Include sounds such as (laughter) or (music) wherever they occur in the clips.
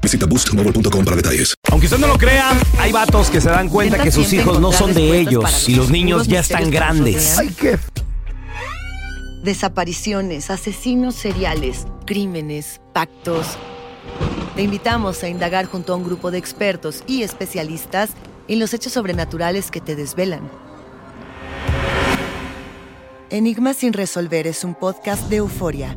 Visita boostmobile.com para detalles. Aunque usted no lo crea, hay vatos que se dan cuenta que sus hijos no son de ellos y los niños ya están grandes. Ay, qué Desapariciones, asesinos seriales, crímenes, pactos. Te invitamos a indagar junto a un grupo de expertos y especialistas en los hechos sobrenaturales que te desvelan. Enigma sin resolver es un podcast de euforia.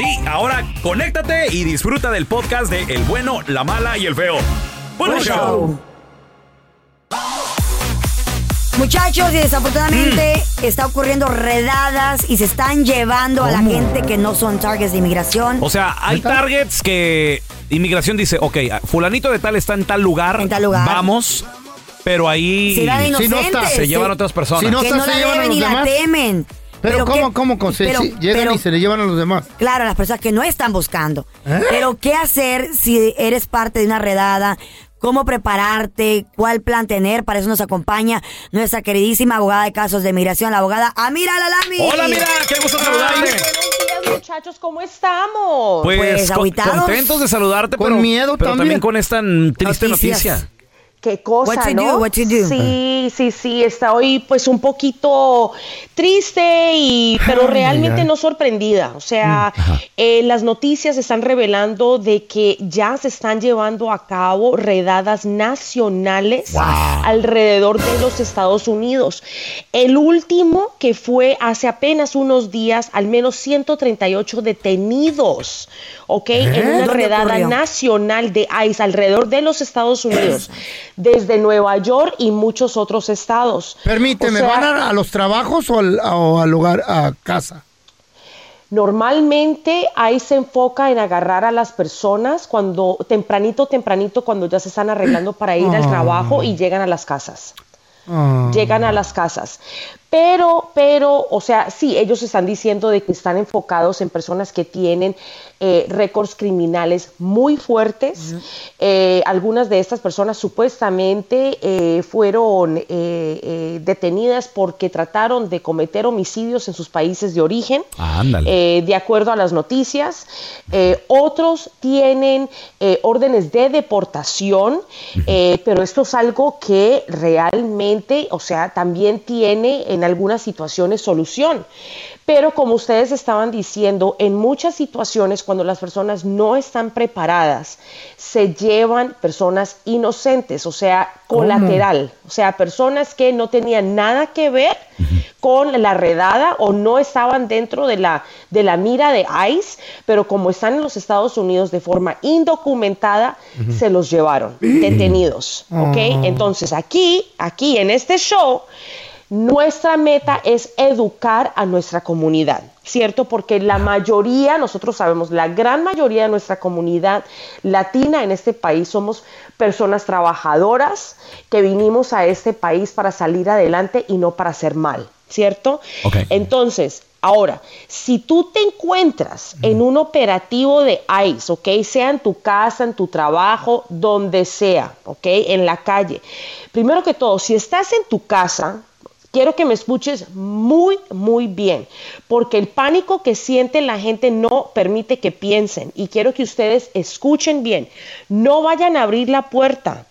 Sí, ahora conéctate y disfruta del podcast de El bueno, la mala y el feo. ¡Buen show! Muchachos, y desafortunadamente está ocurriendo redadas y se están llevando a la gente que no son targets de inmigración. O sea, hay targets que inmigración dice, ok, fulanito de tal está en tal lugar, En tal lugar. vamos, pero ahí Si no está, se llevan otras personas. Si no que no se la llevan deben ni la temen. Pero, ¿cómo, qué- cómo, pero- llegan pero- y se le llevan a los demás. Claro, las personas que no están buscando. ¿Eh? Pero ¿qué hacer si eres parte de una redada? ¿Cómo prepararte? ¿Cuál plan tener? Para eso nos acompaña nuestra queridísima abogada de casos de migración, la abogada Amira Lalami. Hola, mira, qué gusto saludarte. Buenos días, muchachos, ¿cómo estamos? Pues, Pues, con- contentos de saludarte, Con pero, miedo pero también. con esta triste Noticias. noticia. Qué cosa, What ¿no? do, what do. Sí, sí, sí, está hoy pues un poquito triste y pero realmente no sorprendida. O sea, eh, las noticias están revelando de que ya se están llevando a cabo redadas nacionales alrededor de los Estados Unidos. El último que fue hace apenas unos días, al menos 138 detenidos, ¿ok? En una ¿Dónde redada ocurrió? nacional de ICE alrededor de los Estados Unidos, desde Nueva York y muchos otros estados. Permíteme, O sea, ¿van a, a los trabajos o al, o al lugar, a casa? Normalmente ahí se enfoca en agarrar a las personas cuando tempranito, tempranito, cuando ya se están arreglando para ir al trabajo y llegan a las casas. Ah. Llegan a las casas. Pero, pero, o sea, sí, ellos están diciendo de que están enfocados en personas que tienen eh, récords criminales muy fuertes. Eh, algunas de estas personas supuestamente eh, fueron detenidas porque trataron de cometer homicidios en sus países de origen. Ándale. Eh, de acuerdo a las noticias. Otros tienen órdenes de deportación, pero esto es algo que realmente, o sea, también tiene en algunas situaciones solución. Pero como ustedes estaban diciendo, en muchas situaciones cuando las personas no están preparadas, se llevan personas inocentes, o sea, colateral, o sea, personas que no tenían nada que ver con la redada o no estaban dentro de la, de la mira de ICE, pero como están en los Estados Unidos de forma indocumentada, se los llevaron detenidos, ¿ok? Entonces aquí, aquí en este show, nuestra meta es educar a nuestra comunidad, ¿cierto? Porque la mayoría, nosotros sabemos, la gran mayoría de nuestra comunidad latina en este país somos personas trabajadoras que vinimos a este país para salir adelante y no para hacer mal, ¿cierto? Ok. Entonces, Ahora, si tú te encuentras en un operativo de ICE, ¿ok? Sea en tu casa, en tu trabajo, donde sea, ¿ok? En la calle. Primero que todo, si estás en tu casa, quiero que me escuches muy, muy bien, porque el pánico que siente la gente no permite que piensen. Y quiero que ustedes escuchen bien. No vayan a abrir la puerta,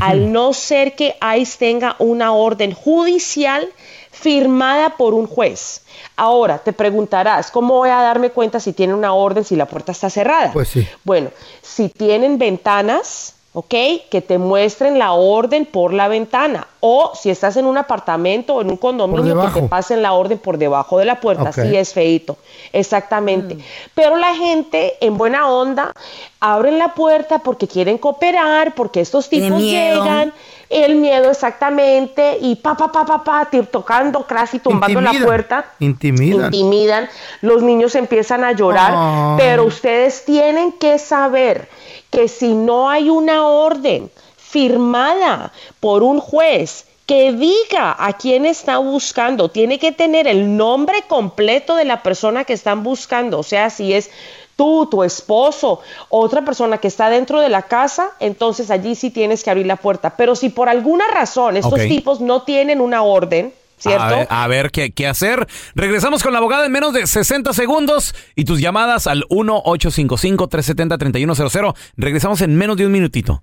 al no ser que ICE tenga una orden judicial firmada por un juez. Ahora, te preguntarás, ¿cómo voy a darme cuenta si tiene una orden si la puerta está cerrada? Pues sí. Bueno, si tienen ventanas, ¿ok? Que te muestren la orden por la ventana. O si estás en un apartamento o en un condominio, que te pasen la orden por debajo de la puerta. Ok. Sí, es feito. Exactamente. Pero la gente, en buena onda, abren la puerta porque quieren cooperar, porque estos tipos llegan. El miedo exactamente, y pa, pa, pa, pa, pa, tocando casi tumbando la puerta intimidan. intimidan, los niños empiezan a llorar, pero ustedes tienen que saber que si no hay una orden firmada por un juez que diga a quién está buscando, tiene que tener el nombre completo de la persona que están buscando, o sea, si es tú, tu esposo, otra persona que está dentro de la casa, entonces allí sí tienes que abrir la puerta. Pero si por alguna razón estos tipos no tienen una orden, ¿cierto? A ver, a ver qué, qué hacer. Regresamos con la abogada en menos de 60 segundos y tus llamadas al 1-855-370-3100. Regresamos en menos de un minutito.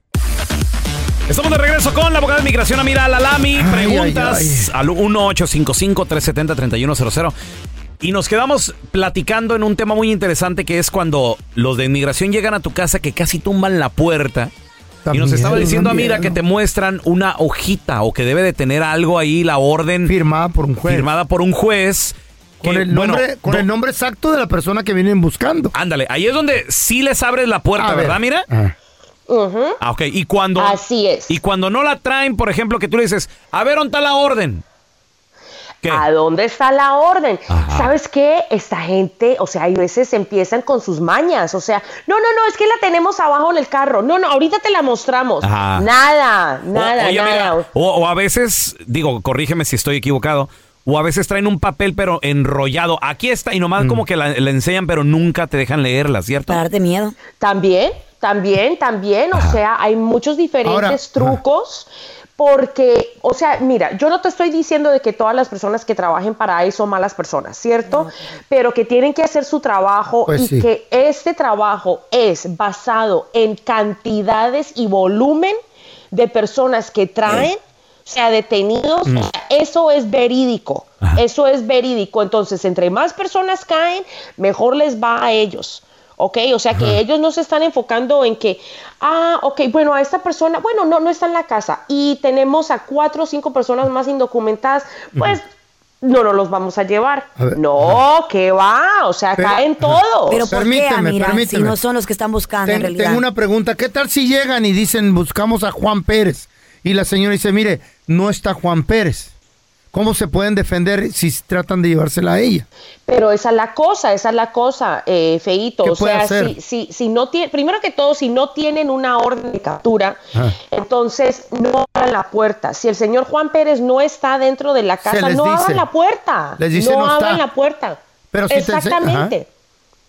Estamos de regreso con la abogada de inmigración Amira Lalami. Ay, Preguntas ay, al 1-855-370-3100. Y nos quedamos platicando en un tema muy interesante que es cuando los de inmigración llegan a tu casa que casi tumban la puerta. Y nos estaba diciendo Amira miedo. que te muestran una hojita o que debe de tener algo ahí, la orden Firmada por un juez. firmada por un juez. Con, el nombre, bueno, con el nombre exacto de la persona que vienen buscando. Ándale, ahí es donde sí les abres la puerta, A ver. ¿verdad, mira? Ah. Ah, ok. Y cuando. Así es. Y cuando no la traen, por ejemplo, que tú le dices, a ver, ¿dónde está la orden? ¿Qué? ¿A dónde está la orden? Ajá. ¿Sabes qué? Esta gente, o sea, hay veces empiezan con sus mañas, o sea, no, no, no, es que la tenemos abajo en el carro. No, no, ahorita te la mostramos. Ajá. Nada, O- nada, oye, nada. mira, o, o a veces, digo, corrígeme si estoy equivocado, o a veces traen un papel pero enrollado. Aquí está y Mm. nomás como que la, la enseñan pero nunca te dejan leerla, ¿cierto? Para darte miedo. También, también, también, o sea, hay muchos diferentes Ahora, trucos. Porque, o sea, mira, yo no te estoy diciendo de que todas las personas que trabajen para ahí son malas personas, ¿cierto? Pero que tienen que hacer su trabajo Pues y sí. que este trabajo es basado en cantidades y volumen de personas que traen, o sea, detenidos, o sea, eso es verídico, Ajá. eso es verídico. Entonces, entre más personas caen, mejor les va a ellos. ¿Ok? O sea que ellos no se están enfocando en que, ah, ok, bueno, a esta persona, bueno, no, no está en la casa y tenemos a cuatro o cinco personas más indocumentadas, pues no nos los vamos a llevar. A ver, no, que va, o sea, Pero- caen todos. Pero ¿por qué, Permíteme, Amira? Si permíteme. no son los que están buscando en realidad. tengo una pregunta. ¿Qué tal si llegan y dicen buscamos a Juan Pérez? Y la señora dice, mire, no está Juan Pérez. ¿Cómo se pueden defender si tratan de llevársela a ella? Pero esa es la cosa, esa es la cosa, eh, Feito. ¿Qué O puede sea, hacer? si, si, si no tiene, primero que todo, si no tienen una orden de captura, entonces no abran la puerta. Si el señor Juan Pérez no está dentro de la casa, no dice. abran la puerta. Les dice, no, abran la puerta. Pero si te ense-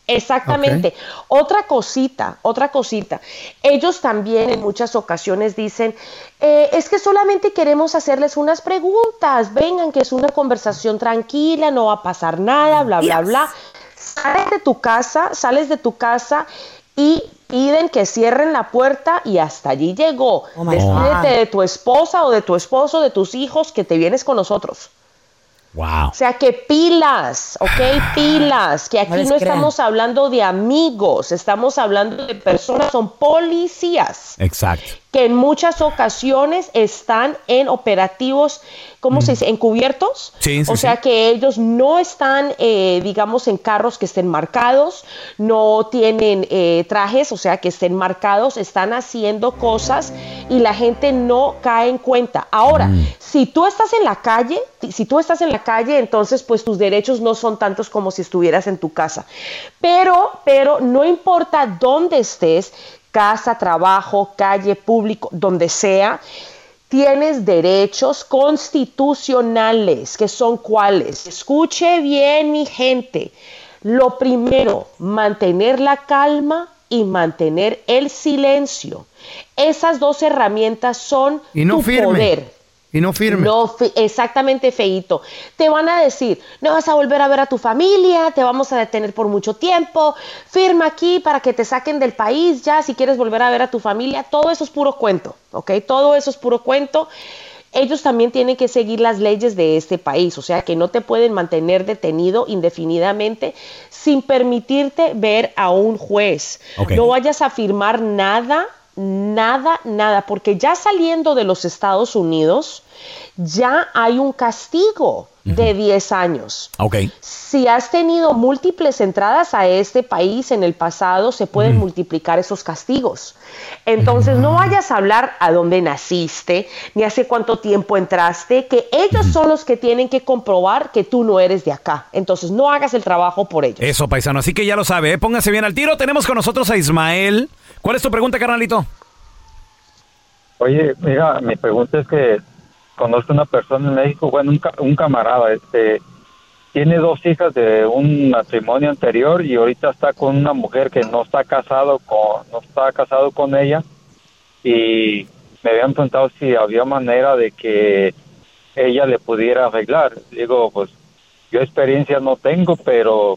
Exactamente. Otra cosita, otra cosita. Ellos también en muchas ocasiones dicen, eh, es que solamente queremos hacerles unas preguntas, vengan, que es una conversación tranquila, no va a pasar nada, bla, bla, Yes. bla. Sales de tu casa, sales de tu casa y piden que cierren la puerta y hasta allí llegó. Oh Despídete God. de tu esposa o de tu esposo, de tus hijos, que te vienes con nosotros. Wow. O sea que pilas, ¿ok? Pilas, que aquí no estamos hablando de amigos, estamos hablando de personas, son policías Exacto. que en muchas ocasiones están en operativos, ¿cómo se dice? Encubiertos. Sí, sí, o sea sí. que ellos no están, eh, digamos, en carros que estén marcados, no tienen eh, trajes, o sea que estén marcados, están haciendo cosas y la gente no cae en cuenta. Ahora, si tú estás en la calle, si tú estás en la calle, entonces pues tus derechos no son tantos como si estuvieras en tu casa. Pero, pero no importa dónde estés, casa, trabajo, calle, público, donde sea, tienes derechos constitucionales, que son cuáles. Escuche bien mi gente. Lo primero, mantener la calma y mantener el silencio. Esas dos herramientas son Y no tu firme. poder. Y no firme. No, exactamente, feito. Te van a decir, no vas a volver a ver a tu familia, te vamos a detener por mucho tiempo, firma aquí para que te saquen del país ya, si quieres volver a ver a tu familia, todo eso es puro cuento, ¿ok? Todo eso es puro cuento. Ellos también tienen que seguir las leyes de este país, o sea que no te pueden mantener detenido indefinidamente sin permitirte ver a un juez. No vayas a firmar nada, nada, nada, porque ya saliendo de los Estados Unidos, ya hay un castigo de 10 años. Ok. Si has tenido múltiples entradas a este país en el pasado, se pueden multiplicar esos castigos. Entonces, no vayas a hablar a dónde naciste, ni hace cuánto tiempo entraste, que ellos son los que tienen que comprobar que tú no eres de acá. Entonces, no hagas el trabajo por ellos. Eso, paisano. Así que ya lo sabe, ¿eh? póngase bien al tiro. Tenemos con nosotros a Ismael. ¿Cuál es tu pregunta, carnalito? Oye, mira, mi pregunta es que conozco una persona en México, bueno, un, un camarada, este, tiene dos hijas de un matrimonio anterior y ahorita está con una mujer que no está casado con, no está casado con ella y me habían preguntado si había manera de que ella le pudiera arreglar. Digo, pues yo experiencia no tengo, pero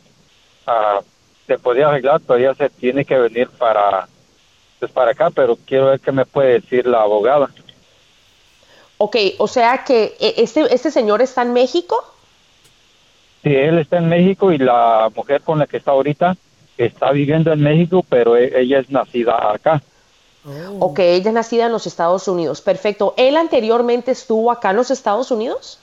ah, se podía arreglar, pero ella se tiene que venir para pues para acá, pero quiero ver qué me puede decir la abogada. Ok, o sea que eh, este, este señor está en México. Sí, él está en México y la mujer con la que está ahorita está viviendo en México, pero e- ella es nacida acá. Ok, ella es nacida en los Estados Unidos. Perfecto. ¿Él anteriormente estuvo acá en los Estados Unidos?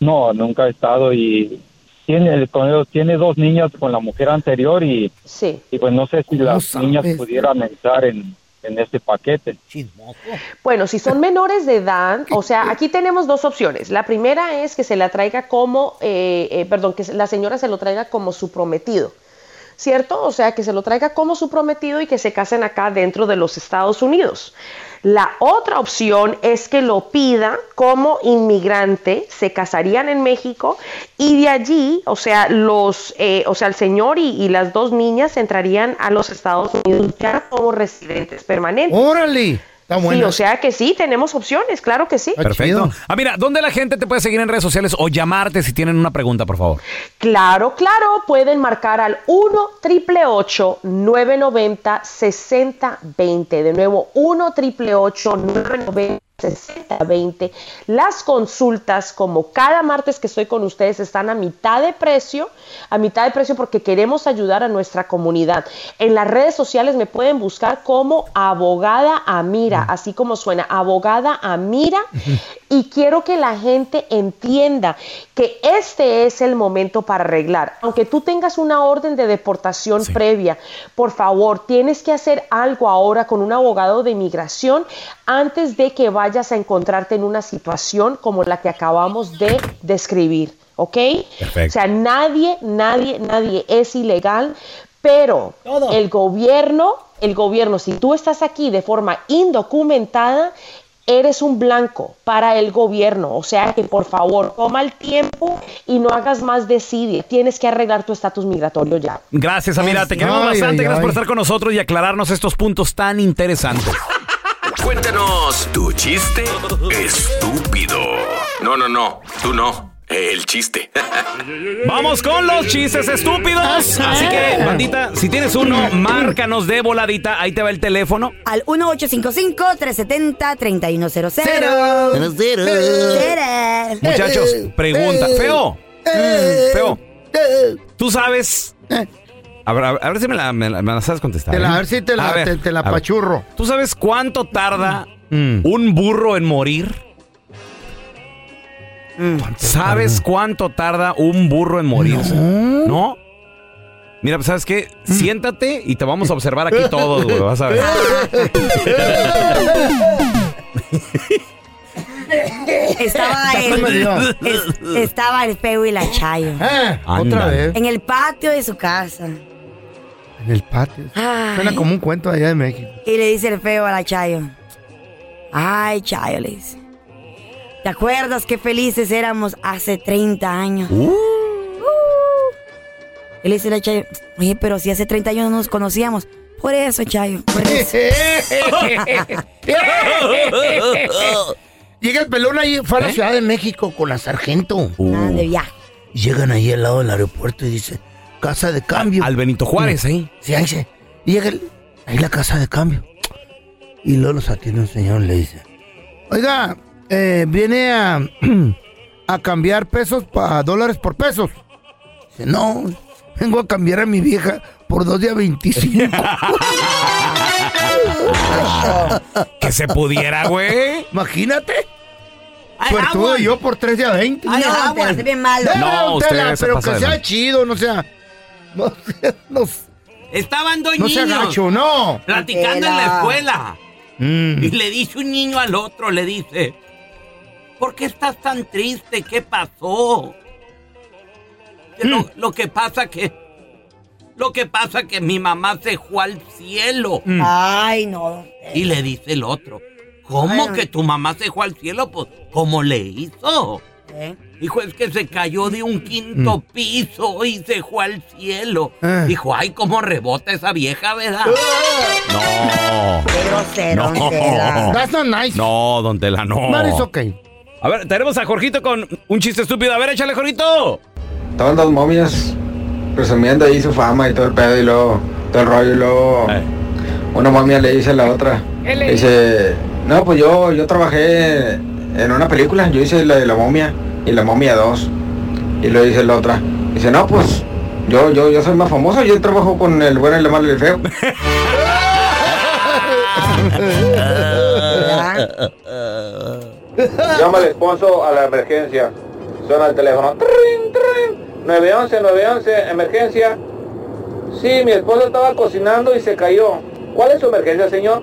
No, nunca ha estado y tiene con ellos tiene dos niñas con la mujer anterior y, Sí. y pues no sé si ¿Cómo las sabes? niñas pudieran entrar en, en este paquete. Bueno, si son menores de edad, o sea, aquí tenemos dos opciones. La primera es que se la traiga como, eh, eh, perdón, que la señora se lo traiga como su prometido, ¿cierto? O sea, que se lo traiga como su prometido y que se casen acá dentro de los Estados Unidos. La otra opción es que lo pida como inmigrante, se casarían en México y de allí, o sea, los, eh, o sea, el señor y, las dos niñas entrarían a los Estados Unidos ya como residentes permanentes. Órale. Está Sí, o sea que sí, tenemos opciones, claro que sí. Perfecto. Ah, mira, ¿dónde la gente te puede seguir en redes sociales o llamarte si tienen una pregunta, por favor? Claro, claro, pueden marcar al 1 triple 990 6020. De nuevo, 1 triple 990 6020. Las consultas, como cada martes que estoy con ustedes, están a mitad de precio, a mitad de precio porque queremos ayudar a nuestra comunidad. En las redes sociales me pueden buscar como abogada Amira, así como suena, abogada Amira. Y quiero que la gente entienda que este es el momento para arreglar. Aunque tú tengas una orden de deportación previa, por favor, tienes que hacer algo ahora con un abogado de inmigración antes de que vayas a encontrarte en una situación como la que acabamos de describir. ¿Ok? Perfecto. O sea, nadie, nadie, nadie es ilegal, pero el gobierno, el gobierno, si tú estás aquí de forma indocumentada, eres un blanco para el gobierno. O sea que por favor, toma el tiempo y no hagas más decide. Tienes que arreglar tu estatus migratorio ya. Gracias, Amira. Te queremos Ay, bastante. ay, Gracias por estar con nosotros y aclararnos estos puntos tan interesantes. Cuéntanos tu chiste estúpido. No, no, no, tú no. El chiste. (laughs) Vamos con los chistes estúpidos. Así que, bandita, si tienes uno, márcanos de voladita. Ahí te va el teléfono. Al 1855-370-3100. Cero. Muchachos, pregunta. Feo. Mm, Feo. ¿Tú sabes? A ver, a ver, a ver si me la, me la- me la sabes contestar. Te la- ¿eh? a ver si te la- ver, te- te la a ver. pachurro. ¿Tú sabes cuánto tarda Mm. un burro en morir? ¿Sabes cuánto tarda un burro en morir? ¿No? Mira, pues, ¿sabes qué? Siéntate y te vamos a observar aquí todos, güey. Vas a ver. (laughs) (laughs) Estaba el, es- estaba el feo y la chayo. Eh, otra Ándale. vez. En el patio de su casa. En el patio. Ay. Suena como un cuento allá de México. Y le dice el feo a la chayo. Ay, chayo, le dice. ¿Te acuerdas qué felices éramos hace 30 años? Uh. Y le dice la Chayo, oye, pero si hace 30 años no nos conocíamos. Por eso, Chayo, por eso. (laughs) Llega el pelón ahí, fue a la Ciudad de México con la sargento. Nada de viaje. Llegan ahí al lado del aeropuerto y dice, casa de cambio. Al Benito Juárez, ahí. Sí, ahí se. Y llega el- ahí la casa de cambio. Y luego los atiende un señor y le dice, oiga, eh, viene a, (clears throat) a cambiar pesos para dólares por pesos. Dice, no, vengo a cambiar a mi vieja por dos de a 25. (laughs) (laughs) Que se pudiera, güey. Imagínate. Ay, Suertudo agua. yo por tres de a 20. Ay, no, malo. Eh, No, usted Tela, se pero que sea chido, no sea. No, Estaban dos no niños no. platicando en la escuela. Mm. Y le dice un niño al otro, le dice, ¿por qué estás tan triste? ¿Qué pasó? Mm. Lo, lo que pasa que... Lo que pasa que mi mamá se fue al cielo. Mm. Ay, no. Y le dice el otro, ¿cómo Ay, no. que tu mamá se fue al cielo? Pues, ¿cómo le hizo? ¿Eh? Dijo, es que se cayó de un quinto piso y se fue al cielo. Ah. Dijo, ay, cómo rebota esa vieja, ¿verdad? No. Qué grosero, No. Tela. That's not nice. No, don Tela, no. But it's okay. A ver, tenemos a Jorgito con un chiste estúpido. A ver, échale, Jorgito. Estaban dos momias presumiendo ahí su fama y todo el pedo y luego todo el rollo y luego Eh. una momia le dice a la otra, le dice, no pues yo, yo trabajé en una película, yo hice la de la momia y la momia 2 y lo dice la otra, dice no pues yo, yo, yo soy más famoso, yo trabajo con el bueno, el malo y el feo. (laughs) Llama al esposo a la emergencia. Suena el teléfono. Trin, trin. 911, 911, emergencia. Sí, mi esposo estaba cocinando y se cayó. ¿Cuál es su emergencia, señor?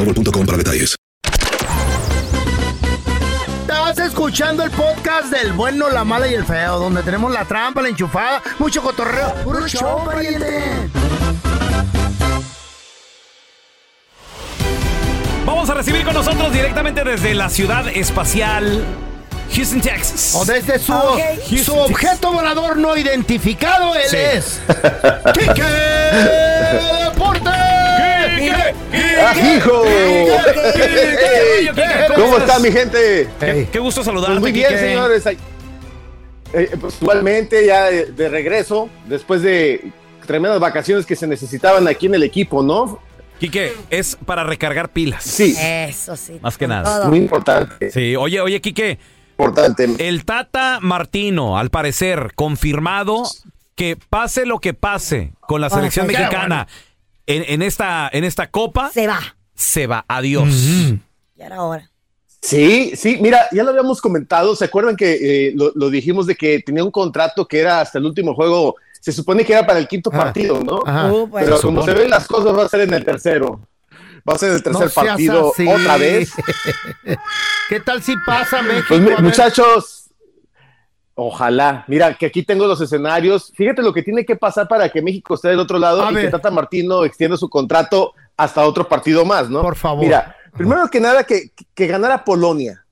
boostmobile.com para detalles. Estás escuchando el podcast del bueno, la mala y el feo, donde tenemos la trampa, la enchufada, mucho cotorreo. ¡Puro show, pariente! Vamos a recibir con nosotros directamente desde la ciudad espacial Houston, Texas. O desde su, Ok. su Houston, objeto volador no identificado, él Sí. es. (laughs) ¡Quique Deporte! ¡Hijo! ¿Cómo está mi gente? Qué, qué gusto saludarte, Pues muy bien, Quique. señores. Eh, pues, igualmente, ya de, de regreso, después de tremendas vacaciones que se necesitaban aquí en el equipo, ¿no? Quique, es para recargar pilas. Sí. Eso sí. Más que nada. Todo. Muy importante. Sí, oye, oye, Quique. Importante. El Tata Martino, al parecer, confirmado que pase lo que pase con la Ah, selección mexicana en, en esta, en esta copa, Se va. Se va. Adiós. Ya era hora. Sí, sí, mira, ya lo habíamos comentado. ¿Se acuerdan que eh, lo, lo dijimos de que tenía un contrato que era hasta el último juego? Se supone que era para el quinto Ajá. partido, ¿no? Ajá. Uh, pues. Pero Se como supone. se ven las cosas, va a ser en el tercero. Va a ser el tercer No partido así. otra vez. (laughs) ¿Qué tal si pasa México? Pues, mi- ver. muchachos, ojalá. Mira, que aquí tengo los escenarios. Fíjate lo que tiene que pasar para que México esté del otro lado A y ver. que Tata Martino extienda su contrato hasta otro partido más, ¿no? Por favor. Mira, primero que nada, que, que ganara Polonia.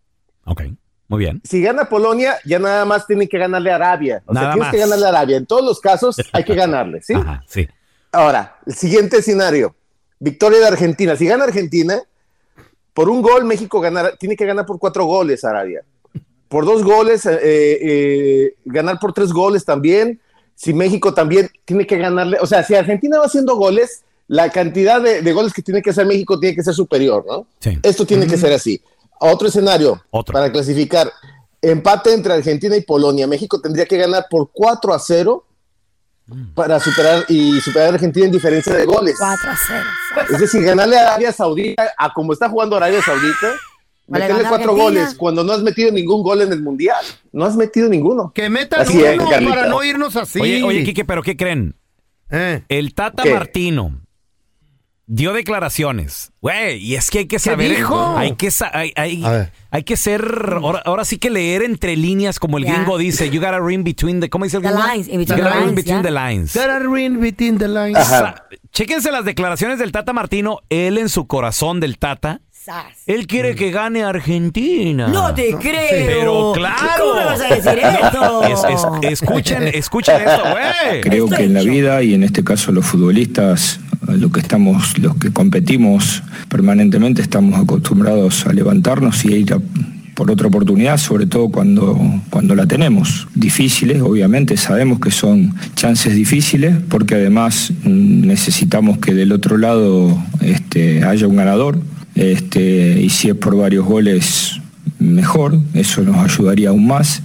Ok, muy bien. Si gana Polonia, ya nada más tienen que ganarle a Arabia. O Nada sea, tienes más. que ganarle a Arabia. En todos los casos (laughs) hay que ganarle, ¿sí? Ajá, sí. Ahora, el siguiente escenario. Victoria de Argentina. Si gana Argentina, por un gol México ganar, tiene que ganar por cuatro goles Arabia. Por dos goles, eh, eh, ganar por tres goles también. Si México también tiene que ganarle, o sea, si Argentina va haciendo goles, la cantidad de, de goles que tiene que hacer México tiene que ser superior, ¿no? Sí. Esto tiene que ser así. Otro escenario Otro. para clasificar. Empate entre Argentina y Polonia. México tendría que ganar por 4 a 0 para superar y superar a Argentina en diferencia de goles. 4 a 0. Es decir, ganarle a Arabia Saudita, a como está jugando Arabia Saudita, Vale, meterle gana cuatro Argentina. goles cuando no has metido ningún gol en el Mundial. No has metido ninguno. Que metan Así uno para no irnos así. Oye, oye, Quique, ¿pero qué creen? Eh. El Tata ¿Qué? Martino dio declaraciones. Güey, y es que hay que saber. dijo? Hay que, sa- hay, hay- hay que ser. Ahora, ahora sí que leer entre líneas, como el gringo dice. You gotta read between the. ¿Cómo dice el The gringo? lines, in You between the read lines, between ya. the lines. Gotta read between the lines. Ajá. Chéquense las declaraciones del Tata Martino. Él en su corazón del Tata. Él quiere que gane Argentina. No te creo. Pero claro. ¿Cómo me vas a decir esto? Es- es- escuchen, escuchen esto, güey. Creo que en la vida y en este caso los futbolistas, lo que estamos, los que competimos permanentemente, estamos acostumbrados a levantarnos y a ir a por otra oportunidad, sobre todo cuando, cuando la tenemos. Difíciles, obviamente, sabemos que son chances difíciles, porque además mm, necesitamos que del otro lado este, haya un ganador, este, y si es por varios goles, mejor, eso nos ayudaría aún más.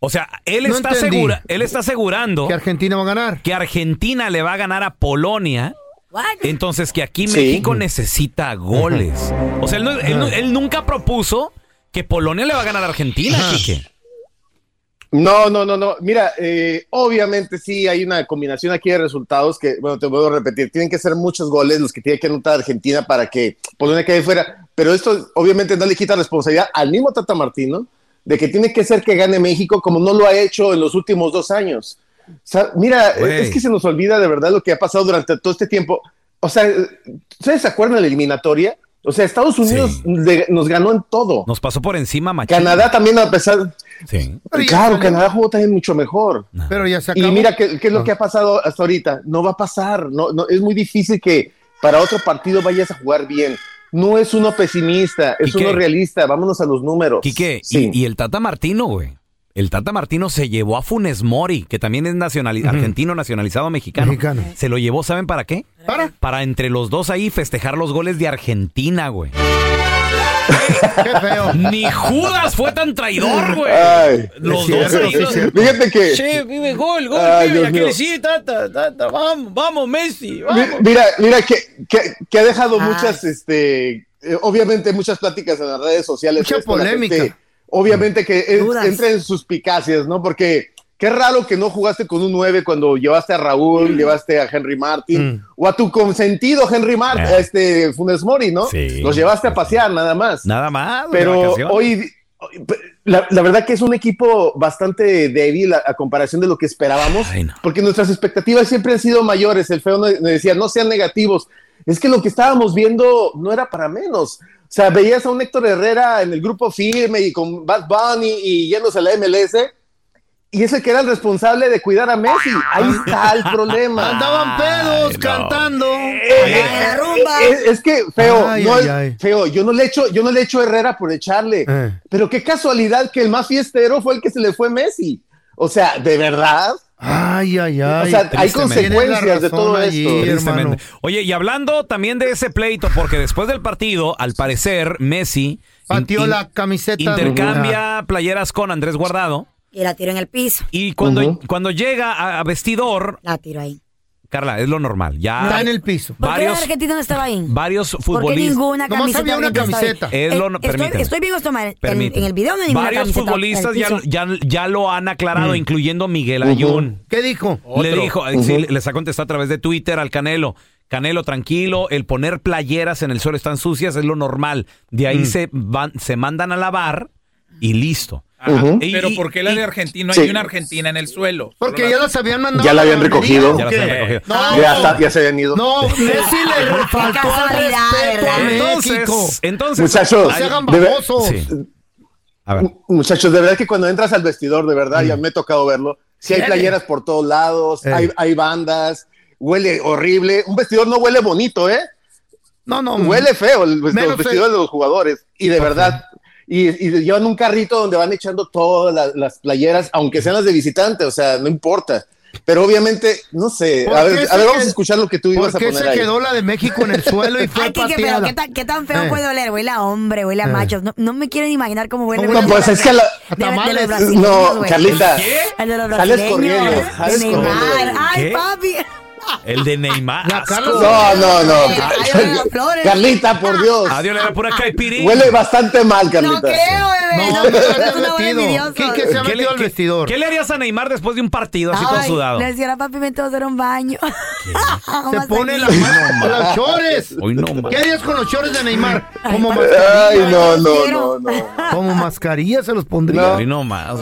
O sea, él No está entendí. segura, él está asegurando Que Argentina va a ganar. que Argentina le va a ganar a Polonia. What? Entonces que aquí Sí. México necesita goles. O sea, él, no- él no- él nunca propuso que Polonia le va a ganar a Argentina, Quique. No, no, no, no. Mira, eh, obviamente sí hay una combinación aquí de resultados que, bueno, te puedo repetir, tienen que ser muchos goles los que tiene que anotar Argentina para que Polonia quede fuera, pero esto obviamente no le quita responsabilidad al mismo Tata Martino de que tiene que ser que gane México como no lo ha hecho en los últimos dos años. O sea, mira, Güey. es que se nos olvida de verdad lo que ha pasado durante todo este tiempo. O sea, ¿ustedes se acuerdan de la eliminatoria? O sea, Estados Unidos le- nos ganó en todo. Nos pasó por encima, machín. Canadá también, a pesar, Sí. Pero ya claro. Canadá jugó también mucho mejor. Pero ya se acabó. Y mira qué, qué es lo Ah. que ha pasado hasta ahorita. No va a pasar. No, no, es muy difícil que para otro partido vayas a jugar bien. No es uno pesimista, es Quique. uno realista. Vámonos a los números. Quique, Sí. y, y el Tata Martino, güey. El Tata Martino se llevó a Funes Mori, que también es nacionali- argentino nacionalizado mexicano. Mexicano. Se lo llevó, ¿saben para qué? ¿Para? Para entre los dos ahí festejar los goles de Argentina, güey. Qué feo. Ni Judas fue tan traidor, güey. Ay, Los Es dos cierto, ahí. sí, es cierto. Fíjate que. Che, vive gol, gol, Ay, Dios ya que mío. le sí, tata, tata, vamos, vamos, Messi, mi- vamos. Mira, mira que, que, que ha dejado Ay. muchas, este, eh, obviamente muchas pláticas en las redes sociales. Mucha Esto, la polémica. gente, obviamente que es- entra en suspicacias, ¿no? Porque qué raro que no jugaste con un 9 cuando llevaste a Raúl, llevaste a Henry Martin Mm. o a tu consentido Henry Martin, Ah. este Funes Mori, ¿no? Sí. Los llevaste a pasear nada más. Nada más. Pero hoy, la, la verdad que es un equipo bastante débil a, a comparación de lo que esperábamos, Ay, no. porque nuestras expectativas siempre han sido mayores. El feo me decía, no sean negativos. Es que lo que estábamos viendo no era para menos. O sea, veías a un Héctor Herrera en el grupo firme y con Bad Bunny y yéndose a la MLS. Y ese que era el responsable de cuidar a Messi. Ahí está el (laughs) problema. Andaban pedos Ay, no. cantando. Eh, la rumba. Es, es que feo, Ay, no ay, es- ay. feo, yo no le echo, yo no le echo Herrera por echarle, Eh. pero qué casualidad que el más fiestero fue el que se le fue Messi. O sea, de verdad. Ay, ay, ay. O sea, hay consecuencias de todo esto. allí. Oye, y hablando también de ese pleito, porque después del partido, al parecer, Messi Pateó in- la camiseta. intercambia playeras con Andrés Guardado. Y la tiró en el piso. Y cuando, cuando llega a, a vestidor, La tiró ahí. Carla, es lo normal. Ya Está en el piso. ¿Por qué varios, Argentina no estaba ahí? varios ¿Por qué futbolistas. ninguna Nomás camiseta había una ahí? camiseta. Es lo- estoy, permíteme. estoy bien tomar en, Permíteme. en el video no hay ninguna Varios camiseta en el futbolistas ya, piso. ya, ya lo han aclarado, Mm. incluyendo Miguel Ayun. ¿Qué dijo? Le dijo, eh, sí, les ha contestado a través de Twitter al Canelo. Canelo, tranquilo, el poner playeras en el suelo están sucias es lo normal. De Mm. ahí se van, se mandan a lavar y listo. Y- Pero ¿por qué la de Argentina? Sí. Hay una Argentina en el suelo. Porque ya las habían mandado. Ya la habían recogido. ¿o Ya las habían recogido. No, Ya, está- ya se habían ido. no, (laughs) Messi le faltó respeto a. México. Entonces, entonces Muchachos, No se hagan de ver- babosos. Sí. A ver. Muchachos, de verdad que cuando entras al vestidor, de verdad, ya me he tocado verlo. Si hay playeras por todos lados, Eh. hay, hay bandas, huele horrible. Un vestidor no huele bonito, ¿eh? No, no. Huele feo el, los vestidores de los jugadores. Y de verdad, y, y llevan un carrito donde van echando todas las, las playeras, aunque sean las de visitante, o sea, no importa. Pero obviamente, no sé. ¿Por A qué ver, a ver, vamos a escuchar lo que tú ibas a ¿Por qué poner se ahí. quedó la de México en el (laughs) suelo y fue Ay, Kike, pero? ¿qué tan, qué tan feo Eh. puede oler? Huele a hombre, huele a Eh. machos. No, no me quiero ni imaginar cómo huele. No, pues es que la- de- de, los No. Carlita. El de los Sales corriendo, de sales corriendo. Ay, ¿Qué? papi. El de Neymar. Asco. No, no, no. Ay. Carlita, por Dios. Adiós, le da pura caipirinha. Huele bastante mal, Carlita. No creo, bebé. No, No, no, no, se es ha una buena metido. envidioso. ¿Quién que se ha ¿Qué le- metido al qué- vestidor? ¿Qué le harías a Neymar después de un partido así todo Ay, sudado? Le decía a papi, vente a hacer un baño. (laughs) Se pone la- los chores. Hoy no más. ¿Qué harías con los chores de Neymar? Como Ay, mascarilla. no, no, no, no. Como mascarilla se los pondría. Hoy no más.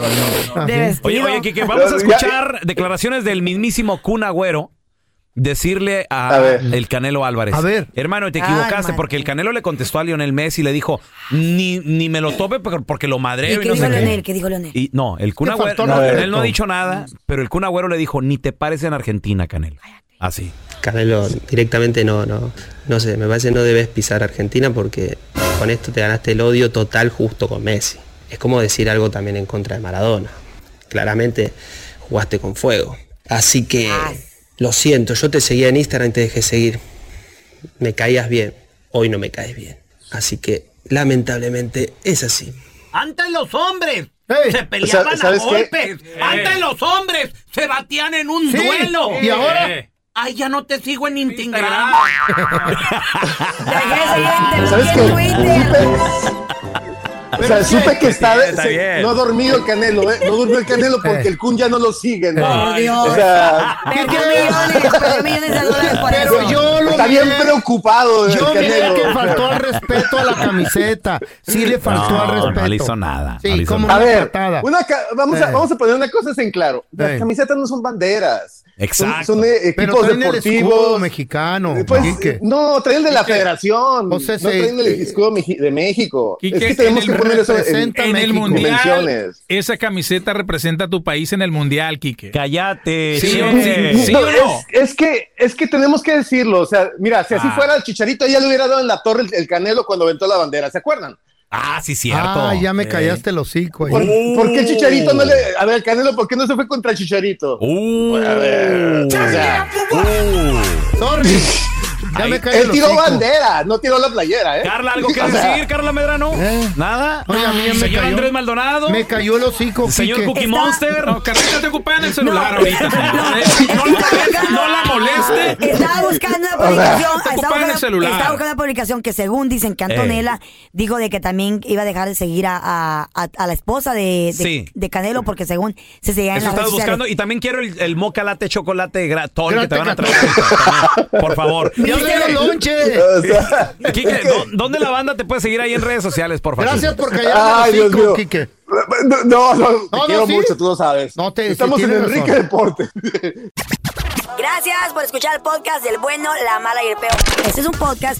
Oye, oye, Kike, vamos a escuchar declaraciones del mismísimo Kun Agüero decirle a, A ver. el Canelo Álvarez. A ver. Hermano, te Ay, equivocaste porque el Canelo le contestó a Lionel Messi y le dijo, ni, ni me lo tope por- porque lo ¿Y madreo y, qué no dijo. Y no, el Kun Le Agüero, no, él no ha dicho nada, pero el Kun Agüero le dijo, ni te pares en Argentina, Canelo. Así. Canelo directamente no, no, no sé, me parece que no debes pisar Argentina porque con esto te ganaste el odio total justo con Messi. Es como decir algo también en contra de Maradona. Claramente jugaste con fuego. Así que lo siento, yo te seguía en Instagram y te dejé seguir. Me caías bien, hoy no me caes bien. Así que lamentablemente es así. Antes los hombres se peleaban ¿sabes a qué? golpes. Antes los hombres se batían en un Sí, duelo. ¿y ahora? Ay, ya no te sigo en Instagram. (laughs) Dejé ¿Sabes en qué? O sea, supe que está, Está se- bien. no ha dormido el Canelo, ¿eh? No durmió el Canelo (laughs) porque el Kun ya no lo sigue, ¿no? Por Dios. O sea, Perdió millones, perdió millones de dólares por Pero eso. yo lo está bien preocupado el Yo miré que faltó al respeto a la camiseta. Sí le faltó No, al respeto. no le hizo nada, Sí, no hizo como nada. A una ver, una vamos, a, Eh. vamos a poner una cosa en claro. Las Eh. camisetas no son banderas. Exacto. Son, son, eh, Pero equipos el escudo deportivos. mexicano. Pues, Quique. no, traen el de la federación. O sea, no traen el escudo de México. Quique, es que tenemos en el que poner en, representa En el mundial, esa camiseta representa a tu país en el mundial, Quique. Cállate. Sí, sí, No, o no? es, es que, es que tenemos que decirlo. O sea, mira, si así Ah. fuera el chicharito, ya le hubiera dado en la torre el, el canelo cuando aventó la bandera. ¿Se acuerdan? Ah, sí, cierto. Ah, ya me Eh. callaste el hocico. ahí. ¿Por, por qué el chicharito no le. A ver, el canelo, ¿por qué no se fue contra el chicharito? Uh. A ver, o sea, Sorry. Ya me él el tiró hocico. bandera, no tiró la playera, ¿eh? Carla, ¿algo (laughs) que sea, decir, Carla Medrano? ¿Eh? ¿Nada? Oye, a mí ya me Señor cayó. Andrés Maldonado. Me cayó el hocico, Señor Quique. Cookie Está- Monster. No, Carlita te ocupa en el celular No. ahorita. señor. No, la moleste, no la moleste. Estaba buscando una sea, publicación. Estaba en el buscando, celular. estaba buscando una publicación que según dicen que Antonella dijo de que también iba a dejar de seguir a, a, a- a la esposa de, de, Sí. de Canelo porque según se seguía en Eso las sociales. buscando. Y también quiero el, el moca latte chocolate gratón que te van a traer. Por favor. ¡Ya me dio lonche! O sea, (laughs) Quique, ¿dó- ¿dónde la banda te puede seguir ahí en redes sociales, por favor? Gracias por callarme Ay, Dios mío. Quique. No, no, no, te no, quiero sí. mucho, tú lo sabes. No, te- Estamos en Enrique razón. Deporte. Gracias por escuchar el podcast del bueno, la mala y el peor. Este es un podcast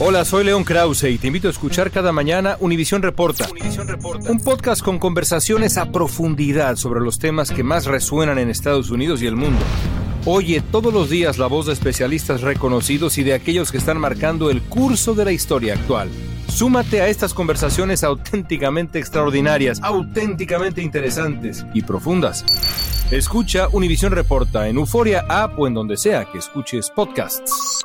Hola, soy León Krause y te invito a escuchar cada mañana Univisión Reporta. Un podcast con conversaciones a profundidad sobre los temas que más resuenan en Estados Unidos y el mundo. Oye todos los días la voz de especialistas reconocidos y de aquellos que están marcando el curso de la historia actual. Súmate a estas conversaciones auténticamente extraordinarias, auténticamente interesantes y profundas. Escucha Univisión Reporta en Euforia App o en donde sea que escuches podcasts.